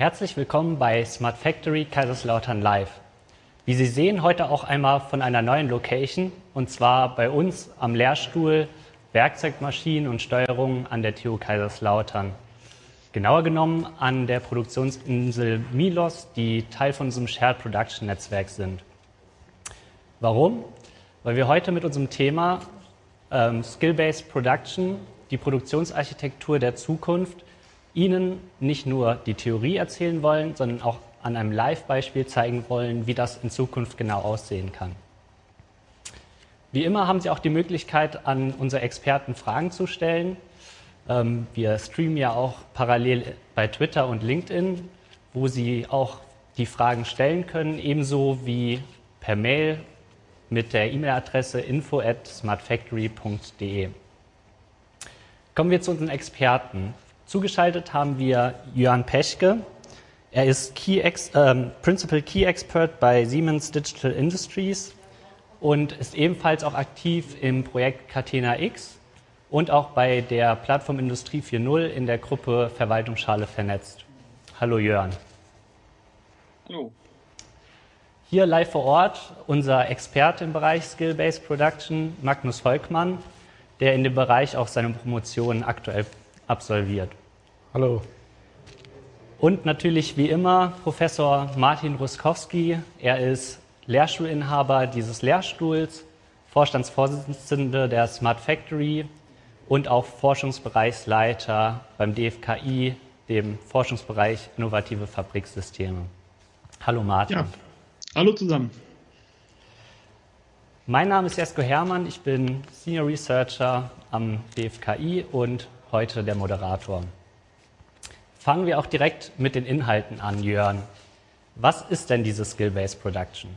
Herzlich willkommen bei Smart Factory Kaiserslautern Live. Wie Sie sehen, heute auch einmal von einer neuen Location und zwar bei uns am Lehrstuhl Werkzeugmaschinen und Steuerung an der TU Kaiserslautern. Genauer genommen an der Produktionsinsel Milos, die Teil von unserem Shared Production Netzwerk sind. Warum? Weil wir heute mit unserem Thema ähm, Skill-Based Production, die Produktionsarchitektur der Zukunft, Ihnen nicht nur die Theorie erzählen wollen, sondern auch an einem Live-Beispiel zeigen wollen, wie das in Zukunft genau aussehen kann. Wie immer haben Sie auch die Möglichkeit, an unsere Experten Fragen zu stellen. Ähm, wir streamen ja auch parallel bei Twitter und LinkedIn, wo Sie auch die Fragen stellen können, ebenso wie per Mail mit der E-Mail-Adresse info at smartfactory.de. Kommen wir zu unseren Experten. Zugeschaltet haben wir Jörn Peschke. Er ist Key Ex, äh, Principal Key Expert bei Siemens Digital Industries und ist ebenfalls auch aktiv im Projekt Catena X und auch bei der Plattform Industrie 4.0 in der Gruppe Verwaltungsschale vernetzt. Hallo Jörn. Hallo. Hier live vor Ort unser Experte im Bereich Skill-Based Production, Magnus Volkmann, der in dem Bereich auch seine Promotion aktuell absolviert. Hallo. Und natürlich wie immer Professor Martin Ruskowski. Er ist Lehrstuhlinhaber dieses Lehrstuhls, Vorstandsvorsitzender der Smart Factory und auch Forschungsbereichsleiter beim DFKI, dem Forschungsbereich Innovative Fabriksysteme. Hallo Martin. Ja, hallo zusammen. Mein Name ist Jesko Hermann, ich bin Senior Researcher am DFKI und heute der Moderator. Fangen wir auch direkt mit den Inhalten an, Jörn. Was ist denn diese Skill-Based Production?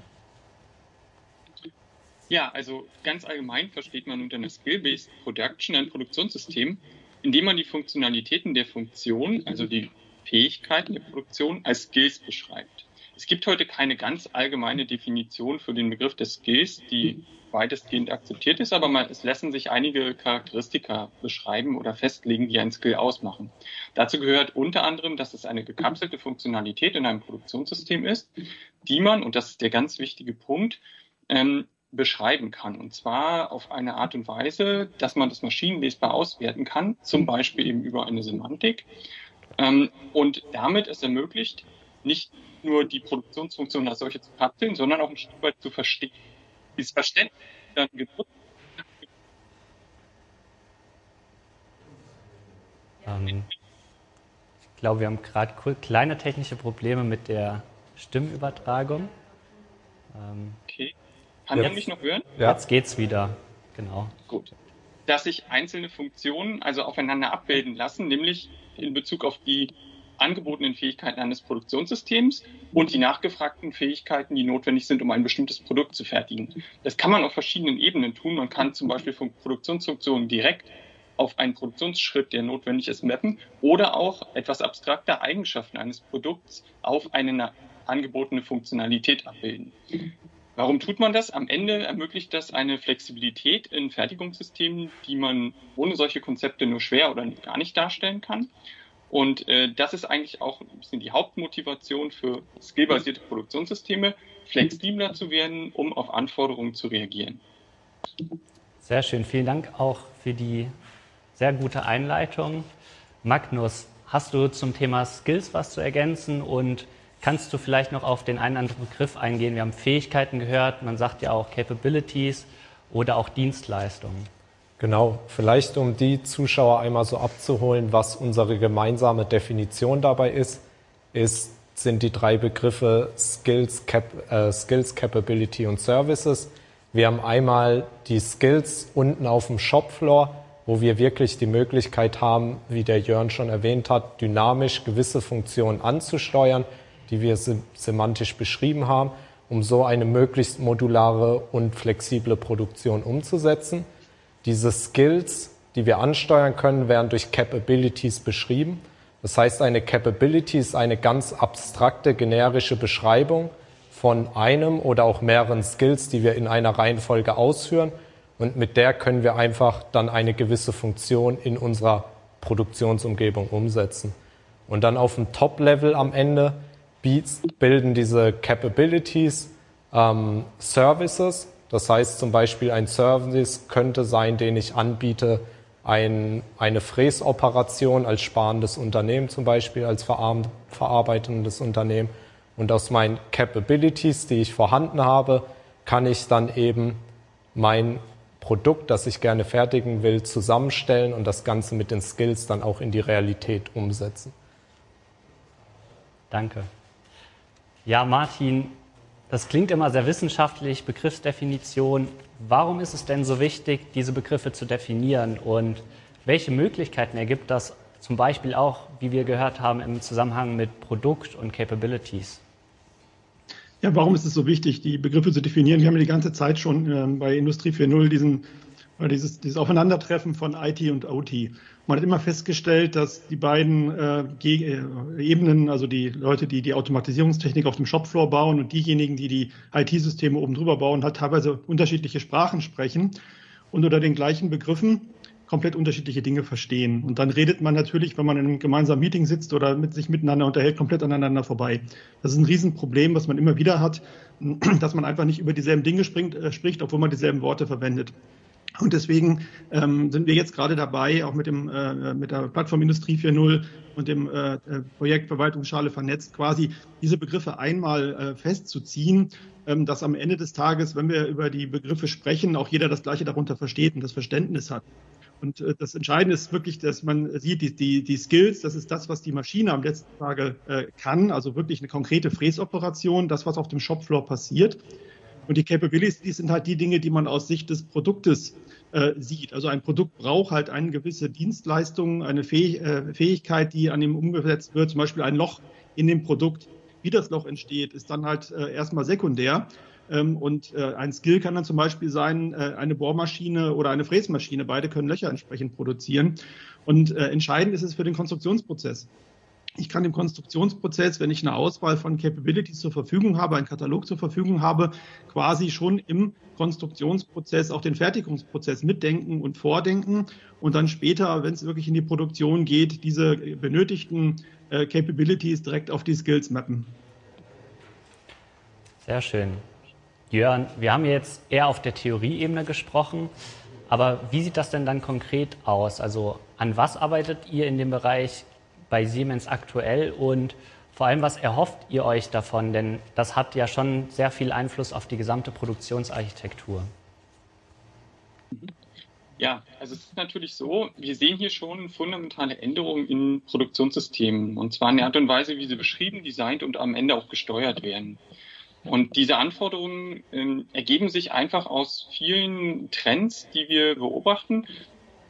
Ja, also ganz allgemein versteht man unter einer Skill-Based Production ein Produktionssystem, in dem man die Funktionalitäten der Funktion, also die Fähigkeiten der Produktion, als Skills beschreibt. Es gibt heute keine ganz allgemeine Definition für den Begriff des Skills, die weitestgehend akzeptiert ist, aber man, es lassen sich einige Charakteristika beschreiben oder festlegen, die ein Skill ausmachen. Dazu gehört unter anderem, dass es eine gekapselte Funktionalität in einem Produktionssystem ist, die man, und das ist der ganz wichtige Punkt, ähm, beschreiben kann. Und zwar auf eine Art und Weise, dass man das maschinenlesbar auswerten kann, zum Beispiel eben über eine Semantik. Ähm, und damit es ermöglicht, nicht nur die Produktionsfunktion als solche zu kapseln, sondern auch ein Stück weit zu verstehen dieses Verständnis dann genutzt. Ähm, ich glaube, wir haben gerade kleine technische Probleme mit der Stimmübertragung. Ähm, okay. Kann man mich noch hören? Ja. Jetzt geht's wieder. Genau. Gut. Dass sich einzelne Funktionen also aufeinander abbilden lassen, nämlich in Bezug auf die angebotenen Fähigkeiten eines Produktionssystems und die nachgefragten Fähigkeiten, die notwendig sind, um ein bestimmtes Produkt zu fertigen. Das kann man auf verschiedenen Ebenen tun. Man kann zum Beispiel von Produktionsfunktionen direkt auf einen Produktionsschritt, der notwendig ist, mappen oder auch etwas abstrakter Eigenschaften eines Produkts auf eine angebotene Funktionalität abbilden. Warum tut man das? Am Ende ermöglicht das eine Flexibilität in Fertigungssystemen, die man ohne solche Konzepte nur schwer oder gar nicht darstellen kann. Und äh, das ist eigentlich auch ein bisschen die Hauptmotivation für skillbasierte Produktionssysteme, flexibler zu werden, um auf Anforderungen zu reagieren. Sehr schön. Vielen Dank auch für die sehr gute Einleitung. Magnus, hast du zum Thema Skills was zu ergänzen und kannst du vielleicht noch auf den einen anderen Begriff eingehen? Wir haben Fähigkeiten gehört, man sagt ja auch Capabilities oder auch Dienstleistungen. Genau, vielleicht um die Zuschauer einmal so abzuholen, was unsere gemeinsame Definition dabei ist, ist sind die drei Begriffe Skills, Cap, äh, Skills, Capability und Services. Wir haben einmal die Skills unten auf dem Shopfloor, wo wir wirklich die Möglichkeit haben, wie der Jörn schon erwähnt hat, dynamisch gewisse Funktionen anzusteuern, die wir semantisch beschrieben haben, um so eine möglichst modulare und flexible Produktion umzusetzen. Diese Skills, die wir ansteuern können, werden durch Capabilities beschrieben. Das heißt, eine Capability ist eine ganz abstrakte, generische Beschreibung von einem oder auch mehreren Skills, die wir in einer Reihenfolge ausführen. Und mit der können wir einfach dann eine gewisse Funktion in unserer Produktionsumgebung umsetzen. Und dann auf dem Top-Level am Ende bilden diese Capabilities ähm, Services. Das heißt zum Beispiel ein Service könnte sein, den ich anbiete, ein, eine Fräsoperation als sparendes Unternehmen zum Beispiel, als verarbeitendes Unternehmen. Und aus meinen Capabilities, die ich vorhanden habe, kann ich dann eben mein Produkt, das ich gerne fertigen will, zusammenstellen und das Ganze mit den Skills dann auch in die Realität umsetzen. Danke. Ja, Martin, das klingt immer sehr wissenschaftlich, Begriffsdefinition. Warum ist es denn so wichtig, diese Begriffe zu definieren und welche Möglichkeiten ergibt das zum Beispiel auch, wie wir gehört haben, im Zusammenhang mit Produkt und Capabilities? Ja, warum ist es so wichtig, die Begriffe zu definieren? Wir haben die ganze Zeit schon äh, bei Industrie 4.0 diesen dieses, dieses Aufeinandertreffen von IT und OT. Man hat immer festgestellt, dass die beiden äh, äh, Ebenen, also die Leute, die die Automatisierungstechnik auf dem Shopfloor bauen und diejenigen, die die IT-Systeme oben drüber bauen, halt teilweise unterschiedliche Sprachen sprechen und unter den gleichen Begriffen komplett unterschiedliche Dinge verstehen. Und dann redet man natürlich, wenn man in einem gemeinsamen Meeting sitzt oder mit sich miteinander unterhält, komplett aneinander vorbei. Das ist ein Riesenproblem, was man immer wieder hat, dass man einfach nicht über dieselben Dinge springt, äh, spricht, obwohl man dieselben Worte verwendet. Und deswegen ähm, sind wir jetzt gerade dabei, auch mit, dem, äh, mit der Plattform Industrie 4.0 und dem äh, äh, Projekt Verwaltungsschale vernetzt, quasi diese Begriffe einmal äh, festzuziehen, ähm, dass am Ende des Tages, wenn wir über die Begriffe sprechen, auch jeder das Gleiche darunter versteht und das Verständnis hat. Und äh, das Entscheidende ist wirklich, dass man sieht, die, die, die Skills, das ist das, was die Maschine am letzten Tage äh, kann, also wirklich eine konkrete Fräsoperation, das, was auf dem Shopfloor passiert. Und die Capabilities sind halt die Dinge, die man aus Sicht des Produktes äh, sieht. Also ein Produkt braucht halt eine gewisse Dienstleistung, eine Fähig äh, Fähigkeit, die an ihm umgesetzt wird, zum Beispiel ein Loch in dem Produkt. Wie das Loch entsteht, ist dann halt äh, erstmal sekundär. Ähm, und äh, ein Skill kann dann zum Beispiel sein, äh, eine Bohrmaschine oder eine Fräsmaschine. Beide können Löcher entsprechend produzieren. Und äh, entscheidend ist es für den Konstruktionsprozess. Ich kann im Konstruktionsprozess, wenn ich eine Auswahl von Capabilities zur Verfügung habe, einen Katalog zur Verfügung habe, quasi schon im Konstruktionsprozess auch den Fertigungsprozess mitdenken und vordenken und dann später, wenn es wirklich in die Produktion geht, diese benötigten äh, Capabilities direkt auf die Skills mappen. Sehr schön. Jörn, wir haben jetzt eher auf der Theorieebene gesprochen, aber wie sieht das denn dann konkret aus? Also an was arbeitet ihr in dem Bereich bei Siemens aktuell und vor allem, was erhofft ihr euch davon? Denn das hat ja schon sehr viel Einfluss auf die gesamte Produktionsarchitektur. Ja, also es ist natürlich so, wir sehen hier schon fundamentale Änderungen in Produktionssystemen und zwar in der Art und Weise, wie sie beschrieben, designt und am Ende auch gesteuert werden. Und diese Anforderungen äh, ergeben sich einfach aus vielen Trends, die wir beobachten.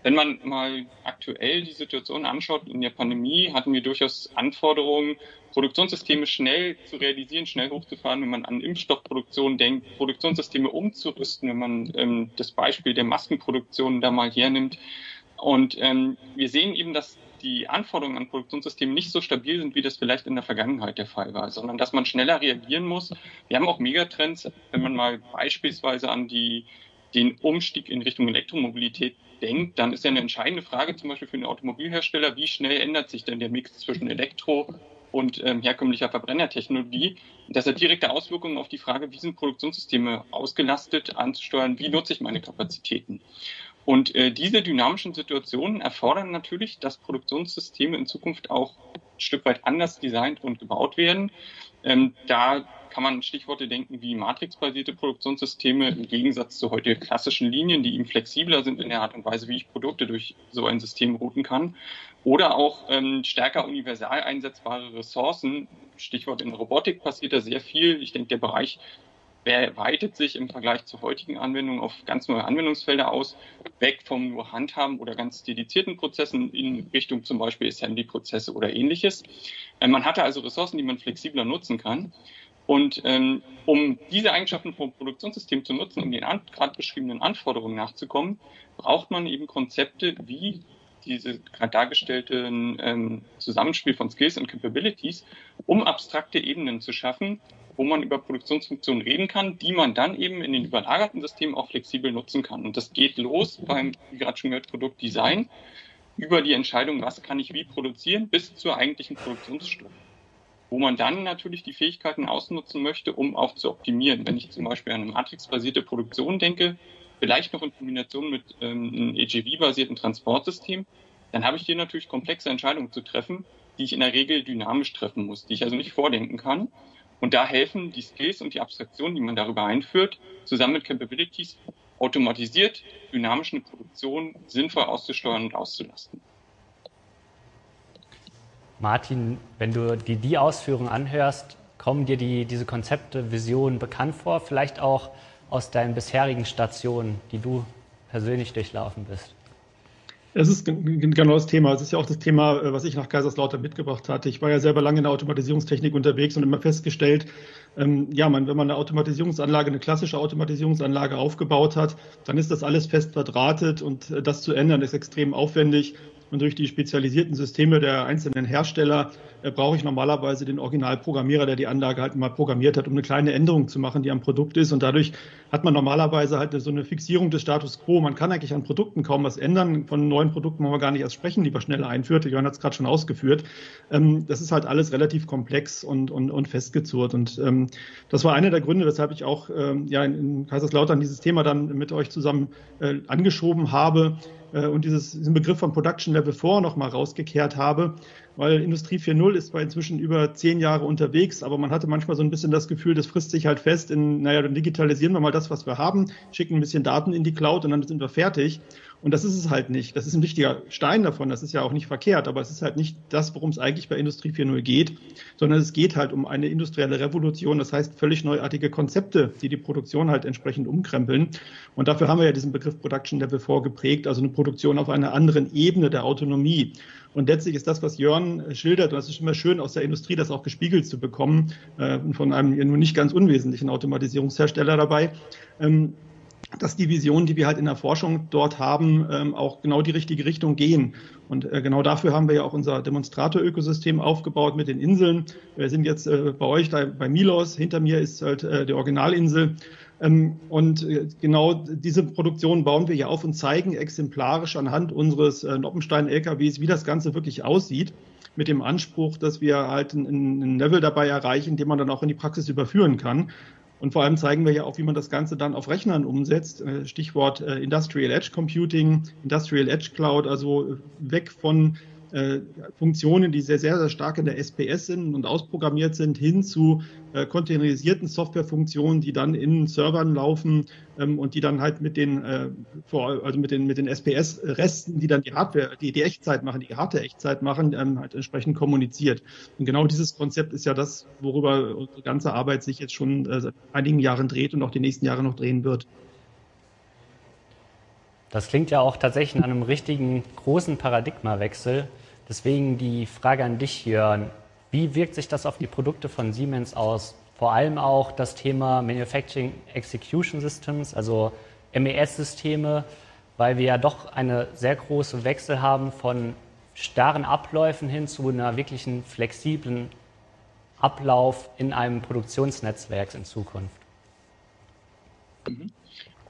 Wenn man mal aktuell die Situation anschaut, in der Pandemie hatten wir durchaus Anforderungen, Produktionssysteme schnell zu realisieren, schnell hochzufahren, wenn man an Impfstoffproduktion denkt, Produktionssysteme umzurüsten, wenn man ähm, das Beispiel der Maskenproduktion da mal hernimmt. Und ähm, wir sehen eben, dass die Anforderungen an Produktionssystemen nicht so stabil sind, wie das vielleicht in der Vergangenheit der Fall war, sondern dass man schneller reagieren muss. Wir haben auch Megatrends, wenn man mal beispielsweise an die, den Umstieg in Richtung Elektromobilität denkt, dann ist ja eine entscheidende Frage zum Beispiel für den Automobilhersteller, wie schnell ändert sich denn der Mix zwischen Elektro und ähm, herkömmlicher Verbrennertechnologie. Das hat direkte Auswirkungen auf die Frage, wie sind Produktionssysteme ausgelastet anzusteuern, wie nutze ich meine Kapazitäten. Und äh, diese dynamischen Situationen erfordern natürlich, dass Produktionssysteme in Zukunft auch ein Stück weit anders designt und gebaut werden. Ähm, da kann man Stichworte denken wie matrixbasierte Produktionssysteme im Gegensatz zu heute klassischen Linien, die eben flexibler sind in der Art und Weise, wie ich Produkte durch so ein System routen kann. Oder auch ähm, stärker universal einsetzbare Ressourcen. Stichwort in Robotik passiert da sehr viel. Ich denke, der Bereich weitet sich im Vergleich zu heutigen Anwendungen auf ganz neue Anwendungsfelder aus, weg vom nur Handhaben oder ganz dedizierten Prozessen in Richtung zum Beispiel Assembly-Prozesse oder ähnliches. Äh, man hatte also Ressourcen, die man flexibler nutzen kann. Und ähm, um diese Eigenschaften vom Produktionssystem zu nutzen, um den gerade beschriebenen Anforderungen nachzukommen, braucht man eben Konzepte wie diese gerade dargestellten ähm, Zusammenspiel von Skills und Capabilities, um abstrakte Ebenen zu schaffen, wo man über Produktionsfunktionen reden kann, die man dann eben in den überlagerten Systemen auch flexibel nutzen kann. Und das geht los beim, wie gerade schon gehört, Produktdesign. über die Entscheidung, was kann ich wie produzieren, bis zur eigentlichen Produktionsstufe. Wo man dann natürlich die Fähigkeiten ausnutzen möchte, um auch zu optimieren. Wenn ich zum Beispiel an eine matrixbasierte Produktion denke, vielleicht noch in Kombination mit ähm, einem EGV-basierten Transportsystem, dann habe ich hier natürlich komplexe Entscheidungen zu treffen, die ich in der Regel dynamisch treffen muss, die ich also nicht vordenken kann. Und da helfen die Skills und die Abstraktionen, die man darüber einführt, zusammen mit Capabilities automatisiert dynamisch eine Produktion sinnvoll auszusteuern und auszulasten. Martin, wenn du dir die Ausführungen anhörst, kommen dir die, diese Konzepte, Visionen bekannt vor? Vielleicht auch aus deinen bisherigen Stationen, die du persönlich durchlaufen bist? Es ist genau das Thema. Es ist ja auch das Thema, äh, was ich nach Kaiserslautern mitgebracht hatte. Ich war ja selber lange in der Automatisierungstechnik unterwegs und immer festgestellt, ähm, ja, man, wenn man eine Automatisierungsanlage, eine klassische Automatisierungsanlage aufgebaut hat, dann ist das alles fest verdrahtet und äh, das zu ändern ist extrem aufwendig. Und durch die spezialisierten Systeme der einzelnen Hersteller äh, brauche ich normalerweise den Originalprogrammierer, der die Anlage halt mal programmiert hat, um eine kleine Änderung zu machen, die am Produkt ist. Und dadurch hat man normalerweise halt so eine Fixierung des Status quo. Man kann eigentlich an Produkten kaum was ändern. Von neuen Produkten wollen wir gar nicht erst sprechen, die man schneller einführt. Jörn hat es gerade schon ausgeführt. Ähm, das ist halt alles relativ komplex und, und, und festgezurrt. Und ähm, das war einer der Gründe, weshalb ich auch ähm, ja, in Kaiserslautern dieses Thema dann mit euch zusammen äh, angeschoben habe und dieses, diesen Begriff von Production Level 4 nochmal rausgekehrt habe, weil Industrie 4.0 ist zwar inzwischen über zehn Jahre unterwegs, aber man hatte manchmal so ein bisschen das Gefühl, das frisst sich halt fest in, naja, dann digitalisieren wir mal das, was wir haben, schicken ein bisschen Daten in die Cloud und dann sind wir fertig. Und das ist es halt nicht. Das ist ein wichtiger Stein davon. Das ist ja auch nicht verkehrt, aber es ist halt nicht das, worum es eigentlich bei Industrie 4.0 geht, sondern es geht halt um eine industrielle Revolution. Das heißt völlig neuartige Konzepte, die die Produktion halt entsprechend umkrempeln. Und dafür haben wir ja diesen Begriff Production Level vorgeprägt, also eine Produktion auf einer anderen Ebene der Autonomie. Und letztlich ist das, was Jörn schildert, und das ist immer schön aus der Industrie, das auch gespiegelt zu bekommen, äh, von einem nur nicht ganz unwesentlichen Automatisierungshersteller dabei. Ähm, dass die Visionen, die wir halt in der Forschung dort haben, ähm, auch genau die richtige Richtung gehen. Und äh, genau dafür haben wir ja auch unser Demonstrator-Ökosystem aufgebaut mit den Inseln. Wir sind jetzt äh, bei euch da bei Milos. Hinter mir ist halt äh, die Originalinsel. Ähm, und äh, genau diese Produktion bauen wir ja auf und zeigen exemplarisch anhand unseres äh, Noppenstein-LKWs, wie das Ganze wirklich aussieht mit dem Anspruch, dass wir halt ein, Level dabei erreichen, den man dann auch in die Praxis überführen kann. Und vor allem zeigen wir ja auch, wie man das Ganze dann auf Rechnern umsetzt. Äh, Stichwort Industrial Edge Computing, Industrial Edge Cloud, also weg von Funktionen, die sehr, sehr, sehr stark in der SPS sind und ausprogrammiert sind, hin zu containerisierten Softwarefunktionen, die dann in Servern laufen ähm, und die dann halt mit den, also mit den, mit den SPS-Resten, die dann die Hardware, die, die Echtzeit machen, die harte Echtzeit machen, ähm, halt entsprechend kommuniziert. Und genau dieses Konzept ist ja das, worüber unsere ganze Arbeit sich jetzt schon seit einigen Jahren dreht und auch die nächsten Jahre noch drehen wird. Das klingt ja auch tatsächlich nach einem richtigen großen Paradigmawechsel. Deswegen die Frage an dich, Jörn. Wie wirkt sich das auf die Produkte von Siemens aus? Vor allem auch das Thema Manufacturing Execution Systems, also MES-Systeme, weil wir ja doch eine sehr große Wechsel haben von starren Abläufen hin zu einer wirklichen flexiblen Ablauf in einem Produktionsnetzwerk in Zukunft. Mhm.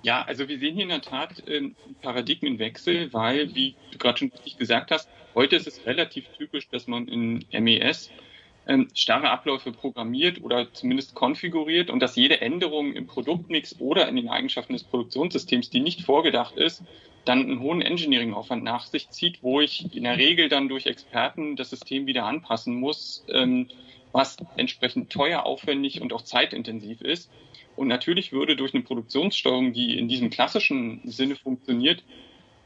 Ja, also wir sehen hier in der Tat einen Paradigmenwechsel, weil, wie du gerade schon richtig gesagt hast, heute ist es relativ typisch, dass man in MES ähm, starre Abläufe programmiert oder zumindest konfiguriert und dass jede Änderung im Produktmix oder in den Eigenschaften des Produktionssystems, die nicht vorgedacht ist, dann einen hohen Engineering-Aufwand nach sich zieht, wo ich in der Regel dann durch Experten das System wieder anpassen muss, ähm, was entsprechend teuer, aufwendig und auch zeitintensiv ist. Und natürlich würde durch eine Produktionssteuerung, die in diesem klassischen Sinne funktioniert,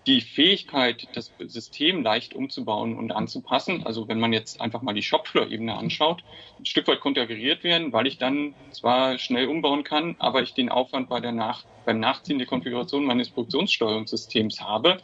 die Fähigkeit, das System leicht umzubauen und anzupassen, also wenn man jetzt einfach mal die Shopfloor-Ebene anschaut, ein Stück weit konterkariert werden, weil ich dann zwar schnell umbauen kann, aber ich den Aufwand bei der Nach beim Nachziehen der Konfiguration meines Produktionssteuerungssystems habe.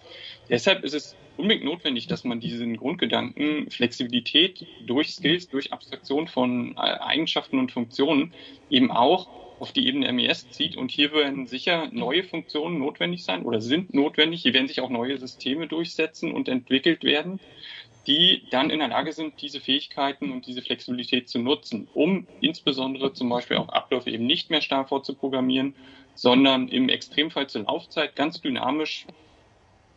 Deshalb ist es unbedingt notwendig, dass man diesen Grundgedanken Flexibilität durch Skills, durch Abstraktion von äh, Eigenschaften und Funktionen eben auch auf die Ebene MES zieht. Und hier werden sicher neue Funktionen notwendig sein oder sind notwendig. Hier werden sich auch neue Systeme durchsetzen und entwickelt werden, die dann in der Lage sind, diese Fähigkeiten und diese Flexibilität zu nutzen, um insbesondere zum Beispiel auch Abläufe eben nicht mehr starr vorzuprogrammieren, sondern im Extremfall zur Laufzeit ganz dynamisch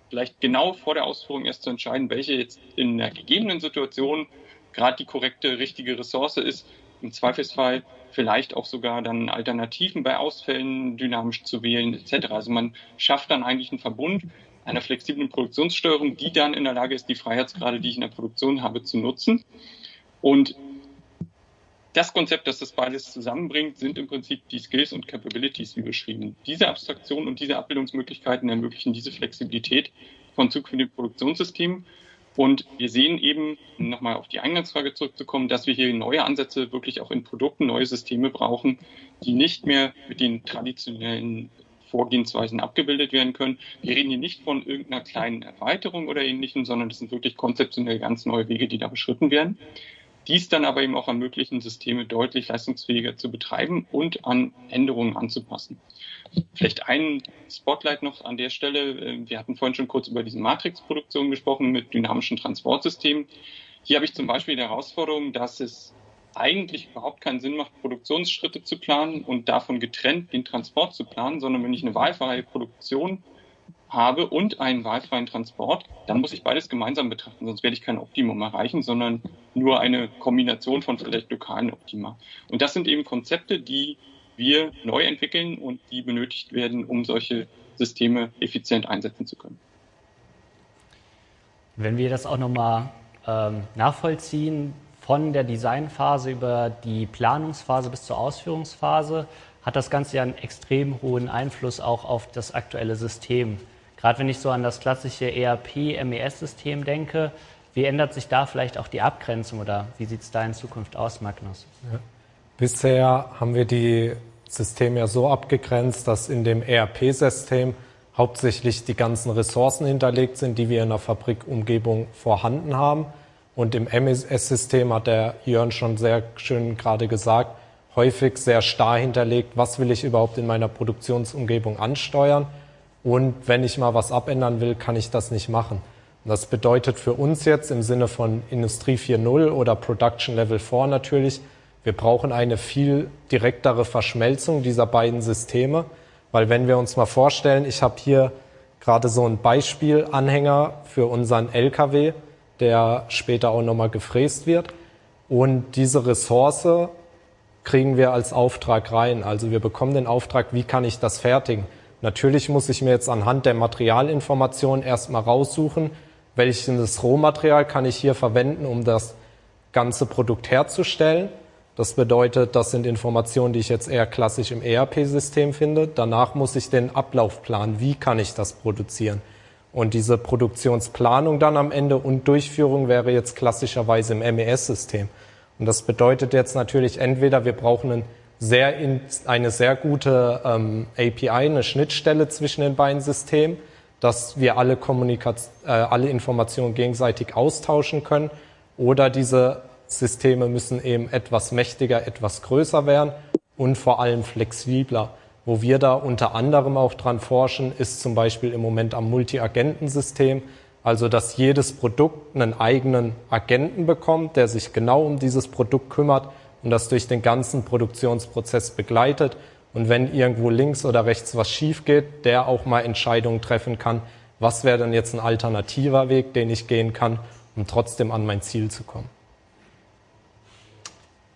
vielleicht genau vor der Ausführung erst zu entscheiden, welche jetzt in einer gegebenen Situation gerade die korrekte, richtige Ressource ist. Im Zweifelsfall vielleicht auch sogar dann Alternativen bei Ausfällen dynamisch zu wählen etc. Also man schafft dann eigentlich einen Verbund einer flexiblen Produktionssteuerung, die dann in der Lage ist, die Freiheitsgrade, die ich in der Produktion habe, zu nutzen. Und das Konzept, das das beides zusammenbringt, sind im Prinzip die Skills und Capabilities, wie beschrieben. Diese Abstraktion und diese Abbildungsmöglichkeiten ermöglichen diese Flexibilität von zukünftigen Produktionssystemen. Und wir sehen eben, nochmal auf die Eingangsfrage zurückzukommen, dass wir hier neue Ansätze wirklich auch in Produkten, neue Systeme brauchen, die nicht mehr mit den traditionellen Vorgehensweisen abgebildet werden können. Wir reden hier nicht von irgendeiner kleinen Erweiterung oder ähnlichem, sondern das sind wirklich konzeptionell ganz neue Wege, die da beschritten werden dies dann aber eben auch ermöglichen, Systeme deutlich leistungsfähiger zu betreiben und an Änderungen anzupassen. Vielleicht ein Spotlight noch an der Stelle. Äh, wir hatten vorhin schon kurz über diese Matrixproduktion gesprochen mit dynamischen Transportsystemen. Hier habe ich zum Beispiel die Herausforderung, dass es eigentlich überhaupt keinen Sinn macht, Produktionsschritte zu planen und davon getrennt den Transport zu planen, sondern wenn ich eine wahlfreie Produktion habe und einen wahlfreien Transport, dann muss ich beides gemeinsam betrachten, sonst werde ich kein Optimum erreichen, sondern nur eine Kombination von vielleicht lokalen Optima. Und das sind eben Konzepte, die wir neu entwickeln und die benötigt werden, um solche Systeme effizient einsetzen zu können. Wenn wir das auch nochmal ähm, nachvollziehen, von der Designphase über die Planungsphase bis zur Ausführungsphase, hat das Ganze ja einen extrem hohen Einfluss auch auf das aktuelle System. Gerade wenn ich so an das klassische ERP-MES-System denke, wie ändert sich da vielleicht auch die Abgrenzung oder wie sieht es da in Zukunft aus, Magnus? Ja. Bisher haben wir die Systeme ja so abgegrenzt, dass in dem ERP-System hauptsächlich die ganzen Ressourcen hinterlegt sind, die wir in der Fabrikumgebung vorhanden haben. Und im MES-System hat der Jörn schon sehr schön gerade gesagt, häufig sehr starr hinterlegt, was will ich überhaupt in meiner Produktionsumgebung ansteuern und wenn ich mal was abändern will, kann ich das nicht machen. Das bedeutet für uns jetzt im Sinne von Industrie 4.0 oder Production Level 4 natürlich, wir brauchen eine viel direktere Verschmelzung dieser beiden Systeme, weil wenn wir uns mal vorstellen, ich habe hier gerade so ein Beispielanhänger für unseren LKW, der später auch nochmal gefräst wird. Und diese Ressource kriegen wir als Auftrag rein. Also wir bekommen den Auftrag, wie kann ich das fertigen? Natürlich muss ich mir jetzt anhand der Materialinformationen erstmal raussuchen, welches Rohmaterial kann ich hier verwenden, um das ganze Produkt herzustellen. Das bedeutet, das sind Informationen, die ich jetzt eher klassisch im ERP-System finde. Danach muss ich den Ablauf planen. Wie kann ich das produzieren? Und diese Produktionsplanung dann am Ende und Durchführung wäre jetzt klassischerweise im MES-System. Und das bedeutet jetzt natürlich entweder wir brauchen einen sehr in, eine sehr gute ähm, API, eine Schnittstelle zwischen den beiden Systemen, dass wir alle, Kommunikation, äh, alle Informationen gegenseitig austauschen können. Oder diese Systeme müssen eben etwas mächtiger, etwas größer werden und vor allem flexibler. Wo wir da unter anderem auch dran forschen, ist zum Beispiel im Moment am Multi-Agenten-System, also dass jedes Produkt einen eigenen Agenten bekommt, der sich genau um dieses Produkt kümmert und das durch den ganzen Produktionsprozess begleitet. Und wenn irgendwo links oder rechts was schief geht, der auch mal Entscheidungen treffen kann, was wäre denn jetzt ein alternativer Weg, den ich gehen kann, um trotzdem an mein Ziel zu kommen.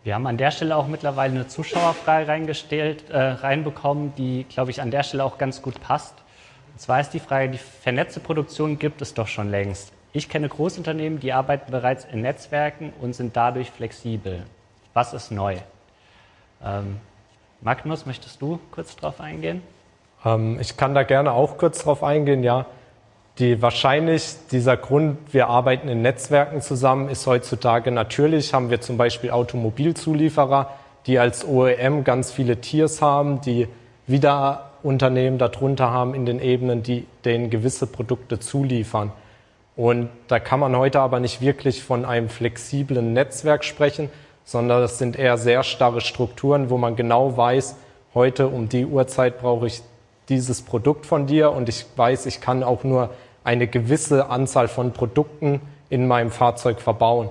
Wir haben an der Stelle auch mittlerweile eine Zuschauerfrage reingestellt, äh, reinbekommen, die, glaube ich, an der Stelle auch ganz gut passt. Und zwar ist die Frage, die vernetzte Produktion gibt es doch schon längst. Ich kenne Großunternehmen, die arbeiten bereits in Netzwerken und sind dadurch flexibel. Was ist neu? Ähm, Magnus, möchtest du kurz darauf eingehen? Ähm, ich kann da gerne auch kurz darauf eingehen, ja. Die wahrscheinlich dieser Grund, wir arbeiten in Netzwerken zusammen, ist heutzutage natürlich, haben wir zum Beispiel Automobilzulieferer, die als OEM ganz viele Tiers haben, die wieder Unternehmen darunter haben in den Ebenen, die denen gewisse Produkte zuliefern. Und da kann man heute aber nicht wirklich von einem flexiblen Netzwerk sprechen, sondern das sind eher sehr starre Strukturen, wo man genau weiß, heute um die Uhrzeit brauche ich dieses Produkt von dir und ich weiß, ich kann auch nur eine gewisse Anzahl von Produkten in meinem Fahrzeug verbauen.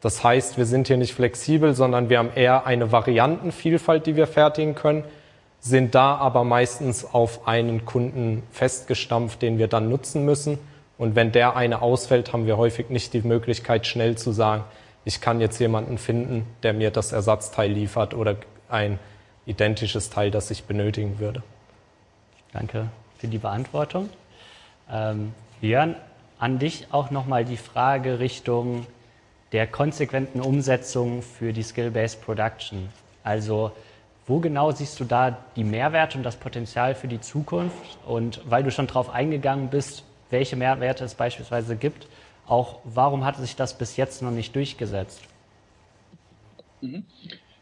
Das heißt, wir sind hier nicht flexibel, sondern wir haben eher eine Variantenvielfalt, die wir fertigen können, sind da aber meistens auf einen Kunden festgestampft, den wir dann nutzen müssen Und wenn der eine ausfällt, haben wir häufig nicht die Möglichkeit, schnell zu sagen, ich kann jetzt jemanden finden, der mir das Ersatzteil liefert oder ein identisches Teil, das ich benötigen würde. Danke für die Beantwortung. Ähm, Jörn, an dich auch nochmal die Frage Richtung der konsequenten Umsetzung für die Skill-Based Production. Also wo genau siehst du da die Mehrwerte und das Potenzial für die Zukunft? Und weil du schon darauf eingegangen bist, welche Mehrwerte es beispielsweise gibt, auch warum hat sich das bis jetzt noch nicht durchgesetzt? Mhm.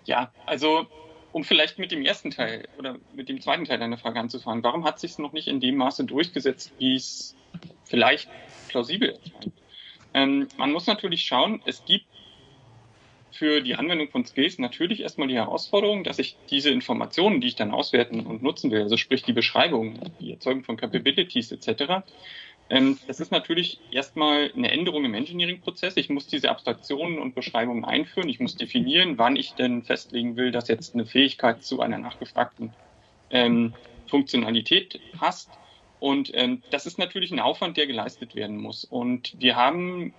Ja, also um vielleicht mit dem ersten Teil oder mit dem zweiten Teil deiner Frage anzufangen, warum hat sich es noch nicht in dem Maße durchgesetzt, wie es vielleicht plausibel erscheint? Ähm, man muss natürlich schauen, es gibt für die Anwendung von Skills natürlich erstmal die Herausforderung, dass ich diese Informationen, die ich dann auswerten und nutzen will, also sprich die Beschreibung, die Erzeugung von Capabilities etc., das ist natürlich erstmal eine Änderung im Engineering-Prozess. Ich muss diese Abstraktionen und Beschreibungen einführen. Ich muss definieren, wann ich denn festlegen will, dass jetzt eine Fähigkeit zu einer nachgefragten ähm, Funktionalität passt. Und ähm, das ist natürlich ein Aufwand, der geleistet werden muss. Und wir haben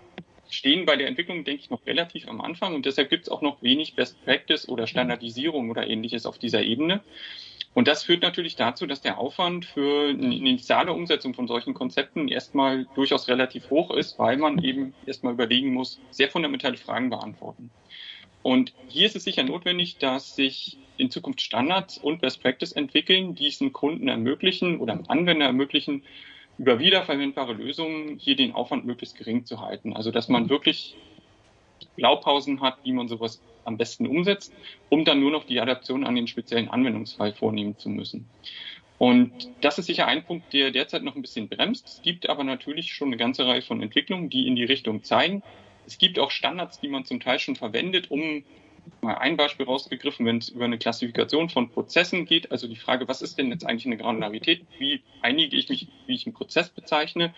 stehen bei der Entwicklung, denke ich, noch relativ am Anfang und deshalb gibt es auch noch wenig Best Practice oder Standardisierung oder ähnliches auf dieser Ebene. Und das führt natürlich dazu, dass der Aufwand für eine initiale Umsetzung von solchen Konzepten erstmal durchaus relativ hoch ist, weil man eben erstmal überlegen muss, sehr fundamentale Fragen beantworten. Und hier ist es sicher notwendig, dass sich in Zukunft Standards und Best Practice entwickeln, die es den Kunden ermöglichen oder dem Anwender ermöglichen, über wiederverwendbare Lösungen hier den Aufwand möglichst gering zu halten. Also dass man wirklich Blaupausen hat, wie man sowas am besten umsetzt, um dann nur noch die Adaption an den speziellen Anwendungsfall vornehmen zu müssen. Und das ist sicher ein Punkt, der derzeit noch ein bisschen bremst. Es gibt aber natürlich schon eine ganze Reihe von Entwicklungen, die in die Richtung zeigen. Es gibt auch Standards, die man zum Teil schon verwendet, um mal ein Beispiel rausgegriffen, wenn es über eine Klassifikation von Prozessen geht, also die Frage, was ist denn jetzt eigentlich eine Granularität, wie einige ich mich, wie ich einen Prozess bezeichne,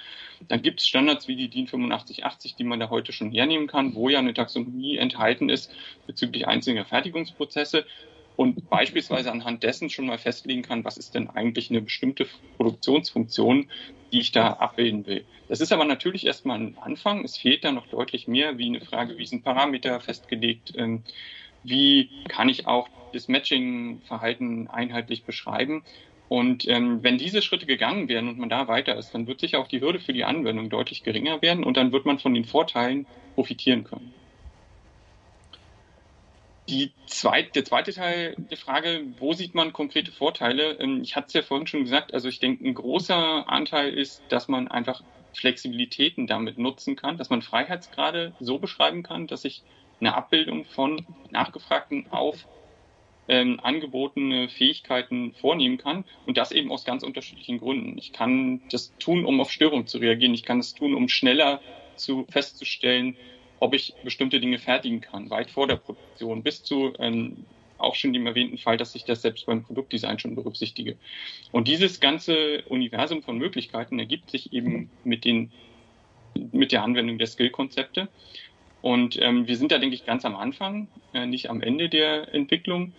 dann gibt es Standards wie die DIN 8580, die man da heute schon hernehmen kann, wo ja eine Taxonomie enthalten ist bezüglich einzelner Fertigungsprozesse und beispielsweise anhand dessen schon mal festlegen kann, was ist denn eigentlich eine bestimmte Produktionsfunktion, die ich da abbilden will. Das ist aber natürlich erstmal ein Anfang. Es fehlt da noch deutlich mehr, wie eine Frage, wie sind Parameter festgelegt, ähm, wie kann ich auch das Matching-Verhalten einheitlich beschreiben. Und ähm, wenn diese Schritte gegangen werden und man da weiter ist, dann wird sicher auch die Hürde für die Anwendung deutlich geringer werden und dann wird man von den Vorteilen profitieren können. Die zweit, der zweite Teil der Frage, wo sieht man konkrete Vorteile? Ähm, ich hatte es ja vorhin schon gesagt, also ich denke, ein großer Anteil ist, dass man einfach Flexibilitäten damit nutzen kann, dass man Freiheitsgrade so beschreiben kann, dass ich eine Abbildung von nachgefragten auf ähm, angebotene Fähigkeiten vornehmen kann und das eben aus ganz unterschiedlichen Gründen. Ich kann das tun, um auf Störungen zu reagieren. Ich kann das tun, um schneller zu festzustellen, ob ich bestimmte Dinge fertigen kann, weit vor der Produktion, bis zu ähm, auch schon dem erwähnten Fall, dass ich das selbst beim Produktdesign schon berücksichtige. Und dieses ganze Universum von Möglichkeiten ergibt sich eben mit den mit der Anwendung der Skill-Konzepte. Und ähm, wir sind da, denke ich, ganz am Anfang, äh, nicht am Ende der Entwicklung.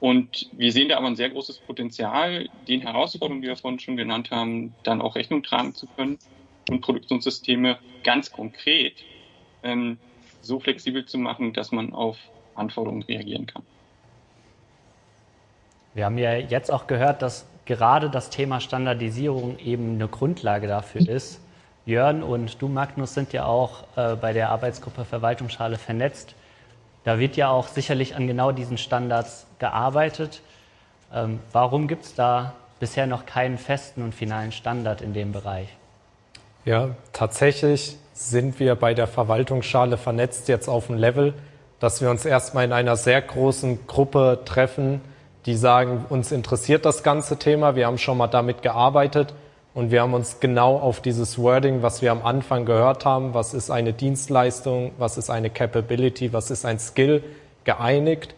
Und wir sehen da aber ein sehr großes Potenzial, den Herausforderungen, die wir vorhin schon genannt haben, dann auch Rechnung tragen zu können und Produktionssysteme ganz konkret ähm, so flexibel zu machen, dass man auf Anforderungen reagieren kann. Wir haben ja jetzt auch gehört, dass gerade das Thema Standardisierung eben eine Grundlage dafür ist. Jörn und du, Magnus, sind ja auch äh, bei der Arbeitsgruppe Verwaltungsschale vernetzt. Da wird ja auch sicherlich an genau diesen Standards gearbeitet. Ähm, warum gibt es da bisher noch keinen festen und finalen Standard in dem Bereich? Ja, tatsächlich sind wir bei der Verwaltungsschale vernetzt jetzt auf einem Level, dass wir uns erstmal in einer sehr großen Gruppe treffen, die sagen, uns interessiert das ganze Thema, wir haben schon mal damit gearbeitet und wir haben uns genau auf dieses Wording, was wir am Anfang gehört haben, was ist eine Dienstleistung, was ist eine Capability, was ist ein Skill, geeinigt,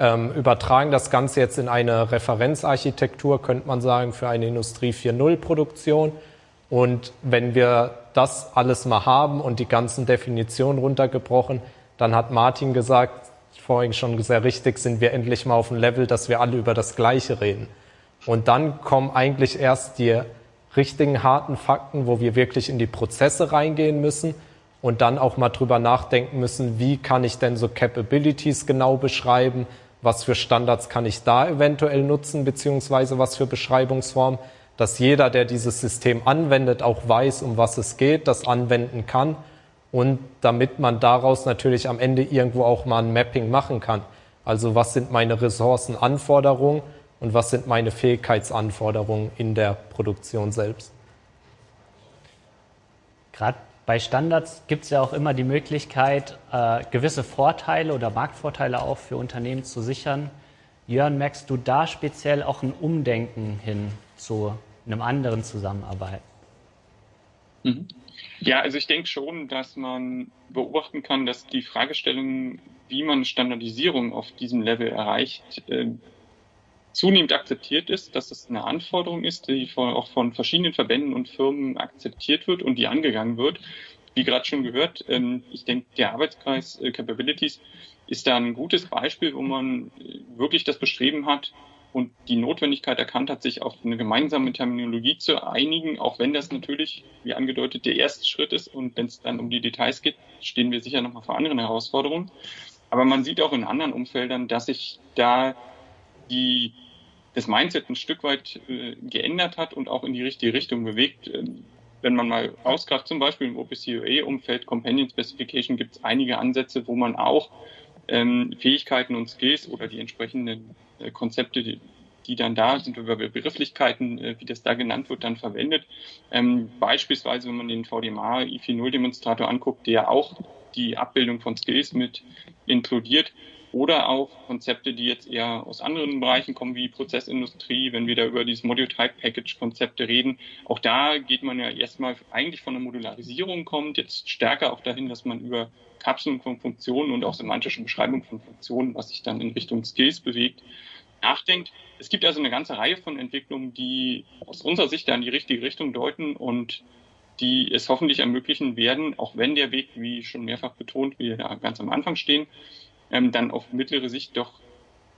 ähm, übertragen das Ganze jetzt in eine Referenzarchitektur, könnte man sagen, für eine Industrie 4.0 Produktion. Und wenn wir das alles mal haben und die ganzen Definitionen runtergebrochen, dann hat Martin gesagt, vorhin schon sehr richtig, sind wir endlich mal auf dem Level, dass wir alle über das Gleiche reden. Und dann kommen eigentlich erst die richtigen harten Fakten, wo wir wirklich in die Prozesse reingehen müssen und dann auch mal drüber nachdenken müssen, wie kann ich denn so Capabilities genau beschreiben, was für Standards kann ich da eventuell nutzen, beziehungsweise was für Beschreibungsformen, dass jeder, der dieses System anwendet, auch weiß, um was es geht, das anwenden kann und damit man daraus natürlich am Ende irgendwo auch mal ein Mapping machen kann. Also was sind meine Ressourcenanforderungen und was sind meine Fähigkeitsanforderungen in der Produktion selbst. Gerade bei Standards gibt es ja auch immer die Möglichkeit, äh, gewisse Vorteile oder Marktvorteile auch für Unternehmen zu sichern. Jörn, merkst du da speziell auch ein Umdenken hin zu einem anderen Zusammenarbeiten? Mhm. Ja, also ich denke schon, dass man beobachten kann, dass die Fragestellung, wie man Standardisierung auf diesem Level erreicht, äh, zunehmend akzeptiert ist, dass es eine Anforderung ist, die auch von verschiedenen Verbänden und Firmen akzeptiert wird und die angegangen wird. Wie gerade schon gehört, ähm, ich denke, der Arbeitskreis äh, Capabilities ist da ein gutes Beispiel, wo man äh, wirklich das Bestreben hat und die Notwendigkeit erkannt hat, sich auf eine gemeinsame Terminologie zu einigen, auch wenn das natürlich, wie angedeutet, der erste Schritt ist und wenn es dann um die Details geht, stehen wir sicher nochmal vor anderen Herausforderungen. Aber man sieht auch in anderen Umfeldern, dass sich da die, das Mindset ein Stück weit äh, geändert hat und auch in die richtige Richtung bewegt. Ähm, wenn man mal ausgreift, zum Beispiel im OPCUA-Umfeld, Companion Specification, gibt es einige Ansätze, wo man auch ähm, Fähigkeiten und Skills oder die entsprechenden äh, Konzepte, die, die dann da sind, über Begrifflichkeiten, äh, wie das da genannt wird, dann verwendet. Ähm, beispielsweise, wenn man den VDMA I40-Demonstrator anguckt, der auch die Abbildung von Skills mit inkludiert, oder auch Konzepte, die jetzt eher aus anderen Bereichen kommen, wie Prozessindustrie, wenn wir da über dieses Module-Type-Package-Konzepte reden. Auch da geht man ja erstmal eigentlich von der Modularisierung kommt, jetzt stärker auch dahin, dass man über Kapseln von Funktionen und auch semantische Beschreibung von Funktionen, was sich dann in Richtung Skills bewegt, nachdenkt. Es gibt also eine ganze Reihe von Entwicklungen, die aus unserer Sicht da in die richtige Richtung deuten und die es hoffentlich ermöglichen werden, auch wenn der Weg, wie schon mehrfach betont, wir da ganz am Anfang stehen, ähm, dann auf mittlere Sicht doch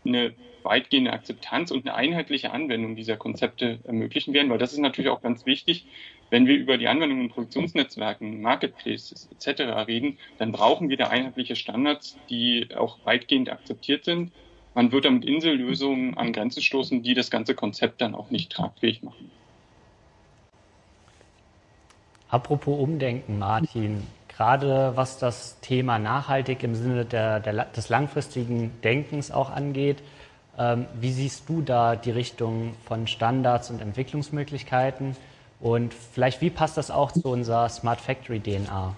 eine weitgehende Akzeptanz und eine einheitliche Anwendung dieser Konzepte ermöglichen werden, weil das ist natürlich auch ganz wichtig. Wenn wir über die Anwendung in Produktionsnetzwerken, Marketplaces etc. reden, dann brauchen wir da einheitliche Standards, die auch weitgehend akzeptiert sind. Man wird damit Insellösungen an Grenzen stoßen, die das ganze Konzept dann auch nicht tragfähig machen. Apropos Umdenken, Martin gerade was das Thema nachhaltig im Sinne der, der, des langfristigen Denkens auch angeht. Ähm, wie siehst du da die Richtung von Standards und Entwicklungsmöglichkeiten? Und vielleicht, wie passt das auch zu unserer Smart Factory DNA?